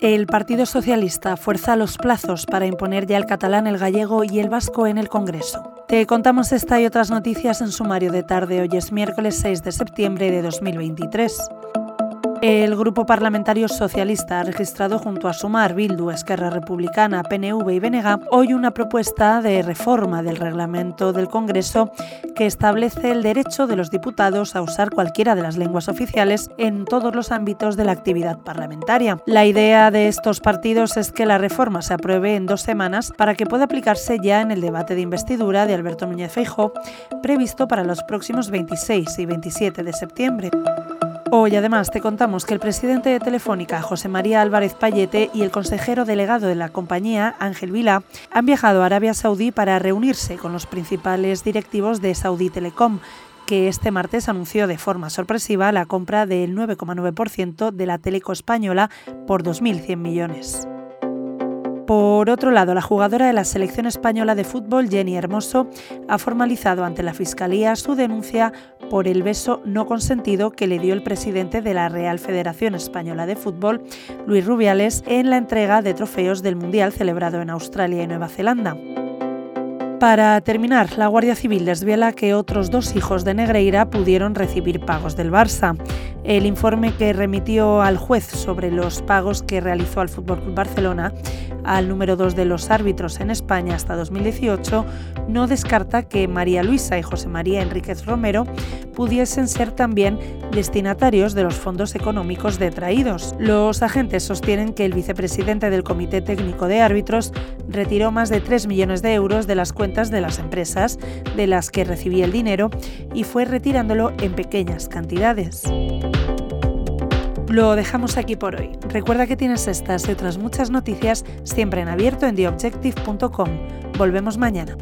El Partido Socialista fuerza los plazos para imponer ya el catalán, el gallego y el vasco en el Congreso. Te contamos esta y otras noticias en sumario de tarde. Hoy es miércoles 6 de septiembre de 2023. El Grupo Parlamentario Socialista ha registrado junto a Sumar, Bildu, Esquerra Republicana, PNV y Benega hoy una propuesta de reforma del reglamento del Congreso que establece el derecho de los diputados a usar cualquiera de las lenguas oficiales en todos los ámbitos de la actividad parlamentaria. La idea de estos partidos es que la reforma se apruebe en dos semanas para que pueda aplicarse ya en el debate de investidura de Alberto Núñez Feijóo previsto para los próximos 26 y 27 de septiembre. Hoy además te contamos que el presidente de Telefónica, José María Álvarez Payete, y el consejero delegado de la compañía, Ángel Vila, han viajado a Arabia Saudí para reunirse con los principales directivos de Saudi Telecom, que este martes anunció de forma sorpresiva la compra del 9,9% de la Teleco española por 2.100 millones. Por otro lado, la jugadora de la selección española de fútbol, Jenny Hermoso, ha formalizado ante la Fiscalía su denuncia por el beso no consentido que le dio el presidente de la Real Federación Española de Fútbol, Luis Rubiales, en la entrega de trofeos del Mundial celebrado en Australia y Nueva Zelanda. Para terminar, la Guardia Civil desvela que otros dos hijos de Negreira pudieron recibir pagos del Barça. El informe que remitió al juez sobre los pagos que realizó al FC Barcelona al número dos de los árbitros en España hasta 2018 no descarta que María Luisa y José María Enríquez Romero pudiesen ser también destinatarios de los fondos económicos detraídos. Los agentes sostienen que el vicepresidente del Comité Técnico de Árbitros retiró más de 3 millones de euros de las cuentas de las empresas de las que recibía el dinero y fue retirándolo en pequeñas cantidades. Lo dejamos aquí por hoy. Recuerda que tienes estas y otras muchas noticias siempre en abierto en theobjective.com. Volvemos mañana.